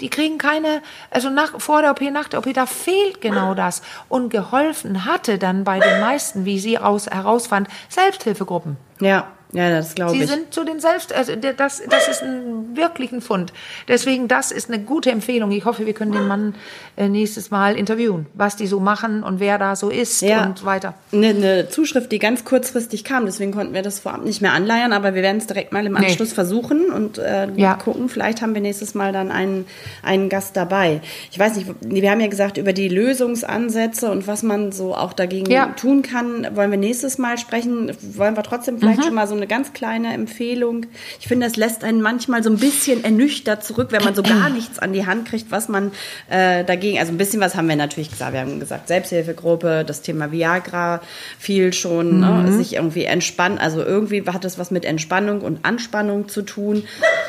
Die kriegen keine, also nach, vor der OP, nach der OP, da fehlt genau das. Und geholfen hatte dann bei den meisten, wie sie raus, herausfand, Selbsthilfegruppen. Ja. Ja, das glaube ich. Sie sind zu den Selbst, also das, das ist ein wirklichen Fund. Deswegen, das ist eine gute Empfehlung. Ich hoffe, wir können den Mann äh, nächstes Mal interviewen, was die so machen und wer da so ist ja. und weiter. Eine, eine Zuschrift, die ganz kurzfristig kam, deswegen konnten wir das vorab nicht mehr anleiern, aber wir werden es direkt mal im Anschluss nee. versuchen und äh, ja. gucken. Vielleicht haben wir nächstes Mal dann einen, einen Gast dabei. Ich weiß nicht, wir haben ja gesagt, über die Lösungsansätze und was man so auch dagegen ja. tun kann, wollen wir nächstes Mal sprechen. Wollen wir trotzdem vielleicht mhm. schon mal so eine ganz kleine Empfehlung. Ich finde, es lässt einen manchmal so ein bisschen ernüchtert zurück, wenn man so gar nichts an die Hand kriegt, was man äh, dagegen, also ein bisschen was haben wir natürlich gesagt. Wir haben gesagt, Selbsthilfegruppe, das Thema Viagra viel schon, ne? mhm. ne? sich irgendwie entspannen. Also irgendwie hat das was mit Entspannung und Anspannung zu tun.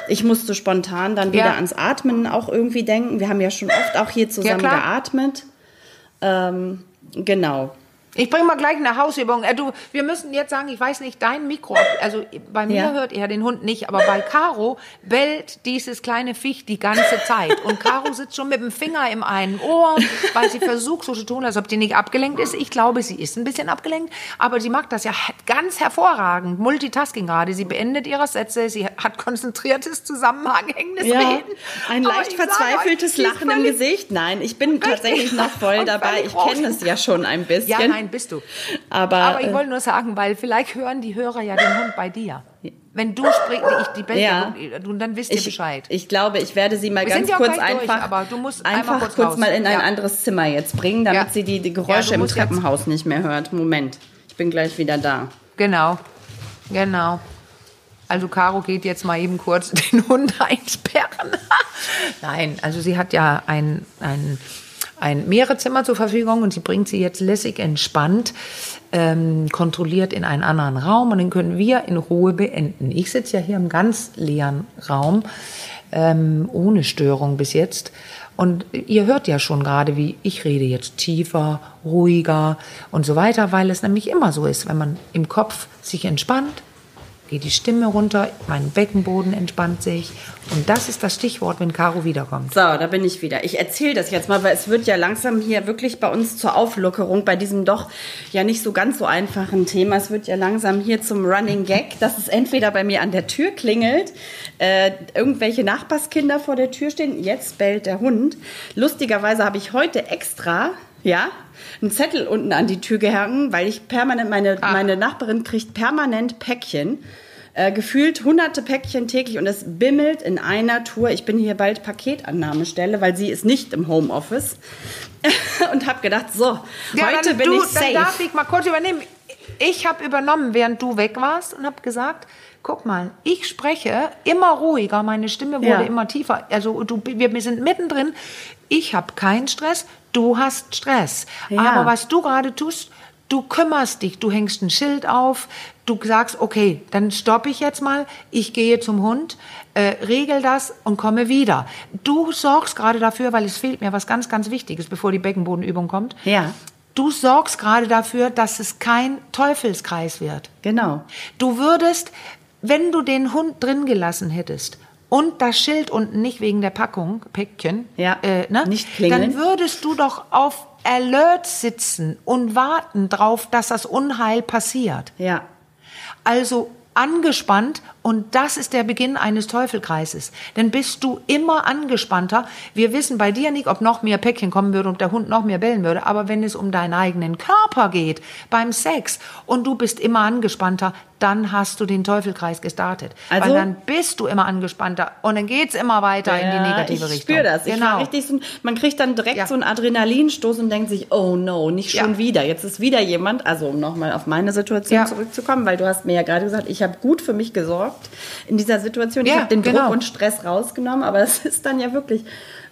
Ich musste spontan dann wieder ja. ans Atmen auch irgendwie denken. Wir haben ja schon oft auch hier zusammen ja, geatmet. Ähm, genau. Ich bringe mal gleich eine Hausübung. Äh, du, wir müssen jetzt sagen, ich weiß nicht, dein Mikro, also bei mir ja. hört er den Hund nicht, aber bei Caro bellt dieses kleine Viech die ganze Zeit. Und Caro sitzt schon mit dem Finger im einen Ohr, weil sie versucht so zu tun, als ob die nicht abgelenkt ist. Ich glaube, sie ist ein bisschen abgelenkt, aber sie mag das ja ganz hervorragend. Multitasking gerade. Sie beendet ihre Sätze, sie hat konzentriertes, zusammenhängendes ja. Reden. Ein leicht verzweifeltes euch, Lachen im Gesicht. Nein, ich bin tatsächlich noch voll dabei. Ich kenne es ja schon ein bisschen. Ja, Nein, bist du. Aber, Aber ich äh, wollte nur sagen, weil vielleicht hören die Hörer ja den Hund bei dir. Wenn du sprichst, ich die Belgier, Ja. und dann wisst ihr ich, Bescheid. ich glaube, ich werde sie mal Wir ganz kurz gleich durch, einfach, aber du musst einmal einfach kurz kurz, mal in ein Ja. anderes Zimmer jetzt bringen, damit Ja. sie die, die Geräusche im musst jetzt- Treppenhaus nicht mehr hört. Moment, ich bin gleich wieder da. Genau, genau. Also Caro geht jetzt mal eben kurz den Hund einsperren. Nein, also sie hat ja ein, ein, ein Mehrezimmer zur Verfügung und sie bringt sie jetzt lässig entspannt, ähm, kontrolliert in einen anderen Raum und den können wir in Ruhe beenden. Ich sitze ja hier im ganz leeren Raum, ähm, ohne Störung bis jetzt. Und ihr hört ja schon gerade, wie ich rede jetzt tiefer, ruhiger und so weiter, weil es nämlich immer so ist, wenn man im Kopf sich entspannt, geht die Stimme runter, mein Beckenboden entspannt sich. Und das ist das Stichwort, wenn Caro wiederkommt. So, da bin ich wieder. Ich erzähle das jetzt mal, weil es wird ja langsam hier wirklich bei uns zur Auflockerung bei diesem doch ja nicht so ganz so einfachen Thema. Es wird ja langsam hier zum Running Gag, dass es entweder bei mir an der Tür klingelt, äh, irgendwelche Nachbarskinder vor der Tür stehen, jetzt bellt der Hund. Lustigerweise habe ich heute extra, ja, einen Zettel unten an die Tür gehangen, weil ich permanent, meine, meine Nachbarin kriegt permanent Päckchen. Äh, gefühlt hunderte Päckchen täglich und es bimmelt in einer Tour. Ich bin hier bald Paketannahmestelle, weil sie ist nicht im Homeoffice. und habe gedacht, so, heute dann, bin du, ich safe. Dann darf ich mal kurz übernehmen. Ich habe übernommen, während du weg warst und habe gesagt, guck mal, ich spreche immer ruhiger, meine Stimme wurde Ja. immer tiefer. Also du, wir, wir sind mittendrin. Ich habe keinen Stress, du hast Stress. Ja. Aber was du gerade tust, du kümmerst dich, du hängst ein Schild auf, du sagst, okay, dann stoppe ich jetzt mal, ich gehe zum Hund, äh, regel das und komme wieder. Du sorgst gerade dafür, weil es fehlt mir was ganz, ganz Wichtiges, bevor die Beckenbodenübung kommt. Ja. Du sorgst gerade dafür, dass es kein Teufelskreis wird. Genau. Du würdest, wenn du den Hund drin gelassen hättest und das Schild unten nicht wegen der Packung, Päckchen, Ja, äh, ne, nicht klingeln. dann würdest du doch auf Alert sitzen und warten drauf, dass das Unheil passiert. Ja. Also angespannt und das ist der Beginn eines Teufelkreises. Denn bist du immer angespannter. Wir wissen bei dir nicht, ob noch mehr Päckchen kommen würde und der Hund noch mehr bellen würde, aber wenn es um deinen eigenen Körper geht, beim Sex und du bist immer angespannter, dann hast du den Teufelkreis gestartet. Also- Weil dann bist du immer angespannter und dann geht's immer weiter in die negative ich Richtung. spüre das. Ich genau. war richtig so, man kriegt dann direkt Ja. so einen Adrenalinstoß und denkt sich, oh no, nicht schon Ja. wieder. Jetzt ist wieder jemand, also um nochmal auf meine Situation Ja. zurückzukommen, weil du hast mir ja gerade gesagt, ich habe gut für mich gesorgt in dieser Situation. Ich Ja, habe den genau. Druck und Stress rausgenommen, aber es ist dann ja wirklich,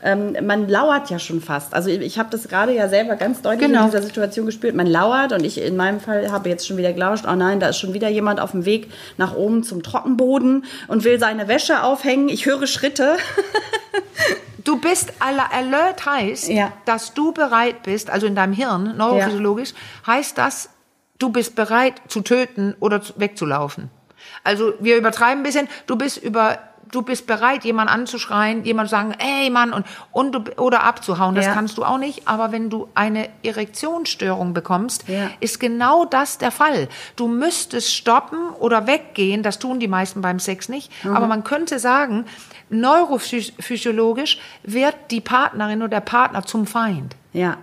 ähm, man lauert ja schon fast. Also ich, ich habe das gerade ja selber ganz deutlich Genau. in dieser Situation gespürt. Man lauert und ich in meinem Fall habe jetzt schon wieder gelauscht, oh nein, da ist schon wieder jemand auf dem Weg nach oben zum Trockenboden und will seine Wäsche aufhängen. Ich höre Schritte. Du bist Alert heißt, Ja. dass du bereit bist, also in deinem Hirn, neurophysiologisch, heißt das, du bist bereit zu töten oder zu- wegzulaufen. Also wir übertreiben ein bisschen, du bist über du bist bereit, jemanden anzuschreien, jemand zu sagen, ey Mann, und, und du, oder abzuhauen. Das Ja. kannst du auch nicht. Aber wenn du eine Erektionsstörung bekommst, Ja. ist genau das der Fall. Du müsstest stoppen oder weggehen. Das tun die meisten beim Sex nicht. Mhm. Aber man könnte sagen, neurophysiologisch wird die Partnerin oder der Partner zum Feind. Ja.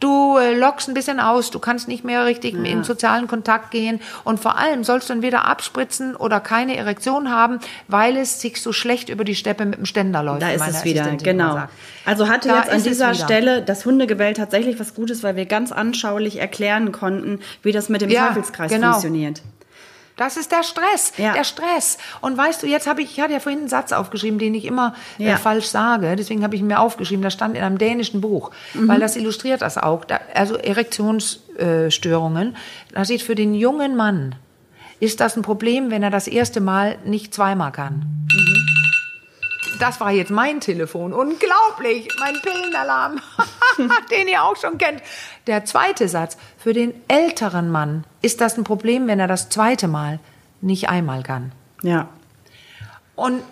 Du äh, lockst ein bisschen aus, du kannst nicht mehr richtig in sozialen Kontakt gehen und vor allem sollst du entweder abspritzen oder keine Erektion haben, weil es sich so schlecht über die Steppe mit dem Ständer läuft. Da ist es wieder, genau. Also hatte Da jetzt an dieser wieder. Stelle das Hundegebell tatsächlich was Gutes, weil wir ganz anschaulich erklären konnten, wie das mit dem Ja, Teufelskreis genau. funktioniert. Das ist der Stress, Ja. der Stress. Und weißt du, jetzt habe ich, ich hatte ja vorhin einen Satz aufgeschrieben, den ich immer Ja. äh, falsch sage. Deswegen habe ich ihn mir aufgeschrieben. Das stand in einem dänischen Buch, Mhm. weil das illustriert das auch. Da, also Erektionsstörungen. Da steht für den jungen Mann ist das ein Problem, wenn er das erste Mal nicht zweimal kann. Das war jetzt mein Telefon. Unglaublich. Mein Pillenalarm, den ihr auch schon kennt. Der zweite Satz. Für den älteren Mann ist das ein Problem, wenn er das zweite Mal nicht einmal kann. Ja. Und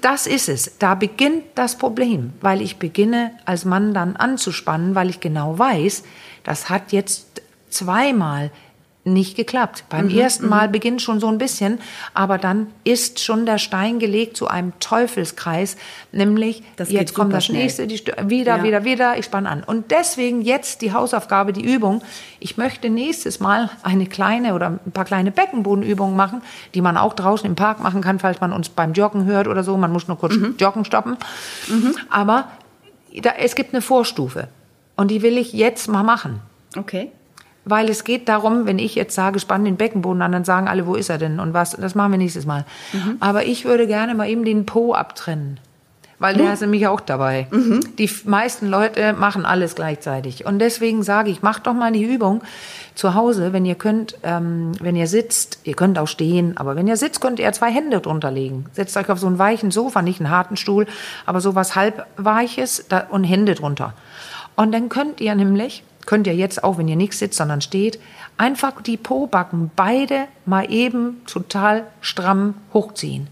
das ist es. Da beginnt das Problem, weil ich beginne als Mann dann anzuspannen, weil ich genau weiß, das hat jetzt zweimal nicht geklappt. Beim Mhm, ersten Mal beginnt schon so ein bisschen, aber dann ist schon der Stein gelegt zu einem Teufelskreis, nämlich Das jetzt kommt das schnell. nächste, die wieder, Ja. wieder, wieder, ich spanne an. Und deswegen jetzt die Hausaufgabe, die Übung. Ich möchte nächstes Mal eine kleine oder ein paar kleine Beckenbodenübungen machen, die man auch draußen im Park machen kann, falls man uns beim Joggen hört oder so. Man muss nur kurz Mhm. Joggen stoppen. Aber da, es gibt eine Vorstufe. Und die will ich jetzt mal machen. Okay. Weil es geht darum, wenn ich jetzt sage, spann den Beckenboden an, dann sagen alle, wo ist er denn und was, das machen wir nächstes Mal. Aber ich würde gerne mal eben den Po abtrennen. Weil der ist nämlich auch dabei. Die f- meisten Leute machen alles gleichzeitig. Und deswegen sage ich, macht doch mal die Übung zu Hause, wenn ihr könnt, ähm, wenn ihr sitzt, ihr könnt auch stehen, aber wenn ihr sitzt, könnt ihr zwei Hände drunter legen. Setzt euch auf so einen weichen Sofa, nicht einen harten Stuhl, aber so was halbweiches da, und Hände drunter. Und dann könnt ihr nämlich, könnt ihr jetzt auch, wenn ihr nicht sitzt, sondern steht, einfach die Pobacken beide mal eben total stramm hochziehen.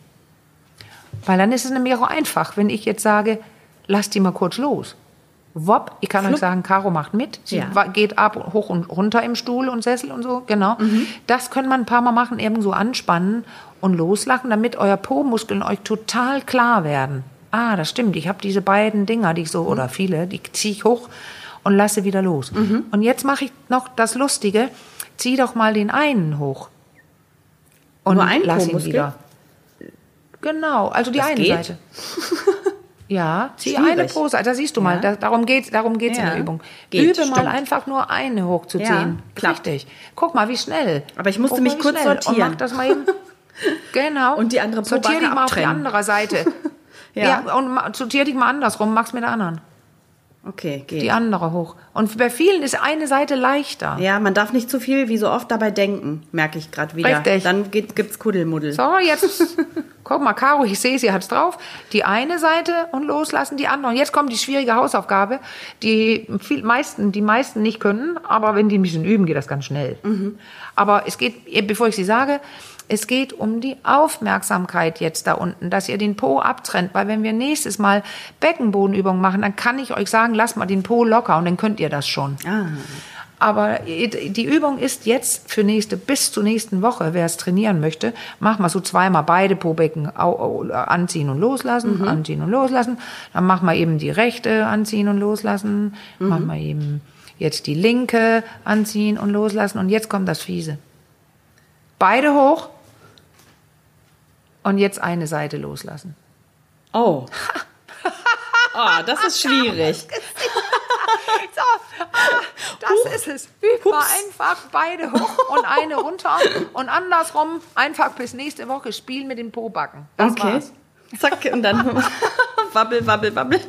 Weil dann ist es nämlich auch einfach, wenn ich jetzt sage, lasst die mal kurz los. Wopp, ich kann euch sagen, Caro macht mit. Sie Ja. geht ab, hoch und runter im Stuhl und Sessel und so, genau. Das können man ein paar Mal machen, eben so anspannen und loslachen, damit euer Po-Muskeln euch total klar werden. Ah, das stimmt, ich habe diese beiden Dinger, die ich so, oder viele, die ziehe ich hoch und lasse wieder los. Und jetzt mache ich noch das Lustige, zieh doch mal den einen hoch. Und Nur einen lass ihn wieder. Genau, also die Das eine geht? Seite. Ja, zieh Schwierig. eine pro Seite. Da siehst du mal, Ja. da, darum geht's, darum geht's in Ja. der Übung. Geht, Übe mal stimmt. einfach nur eine hochzuziehen. Ja, klappt. Richtig. Guck mal, wie schnell. Aber ich musste Guck mich mal, kurz sortieren. Und mach das mal eben. Genau. Und die andere Sortier Pobacke dich mal auf die andere Seite. Ja. ja. und ma- sortier dich mal andersrum, mach's mit der anderen. Okay, geht. Die andere hoch. Und bei vielen ist eine Seite leichter. Ja, man darf nicht zu viel wie so oft dabei denken, merke ich gerade wieder. Richtig. Dann geht, gibt's Kuddelmuddel. So, jetzt guck mal, Caro, ich sehe, sie hat's drauf. Die eine Seite und loslassen die andere. Und jetzt kommt die schwierige Hausaufgabe, die viel, meisten, die meisten nicht können, aber wenn die ein bisschen üben, geht das ganz schnell. Aber es geht, bevor ich sie sage, es geht um die Aufmerksamkeit jetzt da unten, dass ihr den Po abtrennt, weil wenn wir nächstes Mal Beckenbodenübungen machen, dann kann ich euch sagen, lasst mal den Po locker und dann könnt ihr das schon. Ah. Aber die Übung ist jetzt für nächste, bis zur nächsten Woche, wer es trainieren möchte, mach mal so zweimal beide Pobecken anziehen und loslassen, anziehen und loslassen. Dann mach mal eben die rechte anziehen und loslassen. Mach mal eben jetzt die linke anziehen und loslassen. Und jetzt kommt das Fiese. Beide hoch. Und jetzt eine Seite loslassen. Oh. Oh, das ist schwierig. So, ah, das ist es. Üb mal einfach beide hoch und eine runter und andersrum einfach bis nächste Woche spielen mit den Pobacken. Das okay. war's. Zack, und dann wabbel, wabbel, wabbel.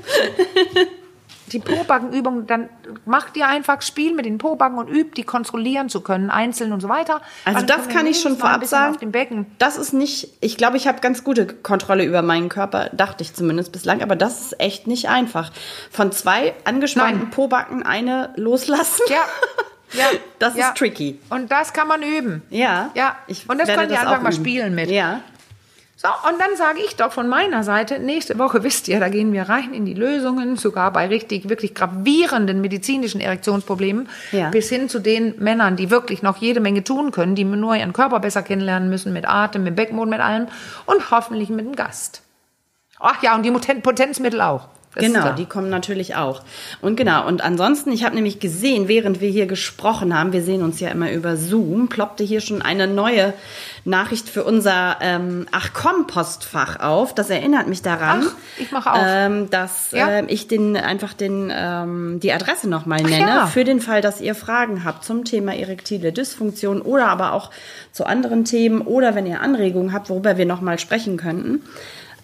Die Pobackenübung, dann macht ihr einfach Spiel mit den Pobacken und übt, die kontrollieren zu können, einzeln und so weiter. Also Dann das kann ich schon vorab sagen. Das ist nicht, ich glaube, ich habe ganz gute Kontrolle über meinen Körper, dachte ich zumindest bislang, aber das ist echt nicht einfach. Von zwei angespannten Nein. Pobacken eine loslassen. Ja. Ja, Das ja. ist tricky. Und das kann man üben. Ja. Ja. Ich und das könnt ihr einfach mal spielen mit. Ja. So, und dann sage ich doch von meiner Seite, nächste Woche wisst ihr, da gehen wir rein in die Lösungen, sogar bei richtig, wirklich gravierenden medizinischen Erektionsproblemen, Ja. bis hin zu den Männern, die wirklich noch jede Menge tun können, die nur ihren Körper besser kennenlernen müssen, mit Atem, mit Beckenboden, mit allem und hoffentlich mit einem Gast. Ach ja, und die Poten- Potenzmittel auch. Ist Genau, klar. die kommen natürlich auch. Und genau, und ansonsten, ich habe nämlich gesehen, während wir hier gesprochen haben, wir sehen uns ja immer über Zoom, ploppte hier schon eine neue Nachricht für unser ähm, Ach komm Postfach auf. Das erinnert mich daran, Ach, ich mache auf. ähm, dass Ja. ähm, ich den einfach den ähm, die Adresse nochmal nenne ja. für den Fall, dass ihr Fragen habt zum Thema erektile Dysfunktion oder aber auch zu anderen Themen oder wenn ihr Anregungen habt, worüber wir nochmal sprechen könnten.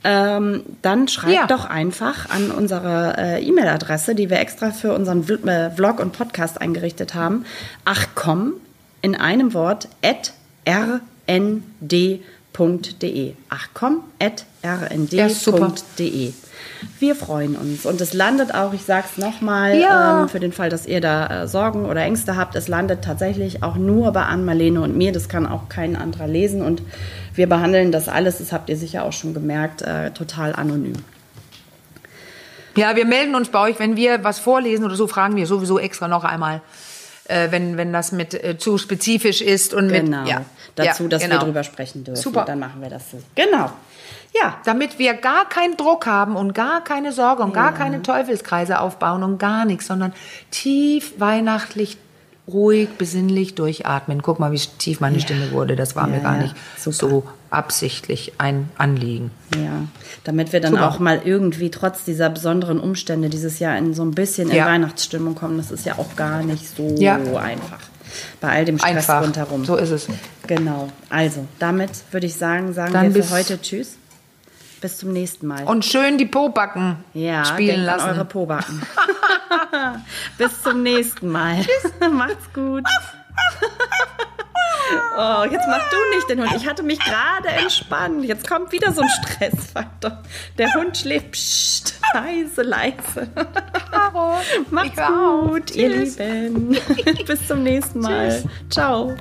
Ähm, dann schreibt Ja. doch einfach an unsere äh, E-Mail-Adresse, die wir extra für unseren äh, Vlog und Podcast eingerichtet haben. Ach komm, in einem Wort, at rnd.de. Ach komm, at Ja, rnd.de. Wir freuen uns. Und es landet auch, ich sag's nochmal, Ja. ähm, für den Fall, dass ihr da äh, Sorgen oder Ängste habt, es landet tatsächlich auch nur bei Ann-Marlene und mir. Das kann auch kein anderer lesen. Und wir behandeln das alles, das habt ihr sicher auch schon gemerkt, äh, total anonym. Ja, wir melden uns bei euch, wenn wir was vorlesen oder so, fragen wir sowieso extra noch einmal. Äh, wenn, wenn das mit äh, zu spezifisch ist und Genau. mit ja, Dazu, ja, dass genau. wir drüber sprechen dürfen. Super. Dann machen wir das so. Genau. Ja. Damit wir gar keinen Druck haben und gar keine Sorge und gar keine Teufelskreise aufbauen und gar nichts, sondern tief weihnachtlich, ruhig, besinnlich durchatmen. Guck mal, wie tief meine Stimme wurde. Das war mir Ja, gar ja. nicht Super. so absichtlich ein Anliegen. Ja, damit wir dann Super. auch mal irgendwie trotz dieser besonderen Umstände dieses Jahr in so ein bisschen in Ja. Weihnachtsstimmung kommen. Das ist ja auch gar nicht so Ja. einfach. Bei all dem Stress Einfach. rundherum. So ist es. Genau. Also, damit würde ich sagen, sagen Dann wir bis- für heute Tschüss. Bis zum nächsten Mal. Und schön die Pobacken ja, spielen lassen. an eure Pobacken. bis zum nächsten Mal. Macht's gut. Oh, jetzt mach du nicht den Hund. Ich hatte mich gerade entspannt. Jetzt kommt wieder so ein Stressfaktor. Der Hund schläft. Psst, leise, leise. Macht's gut, ihr Tschüss. Lieben. Bis zum nächsten Mal. Ciao.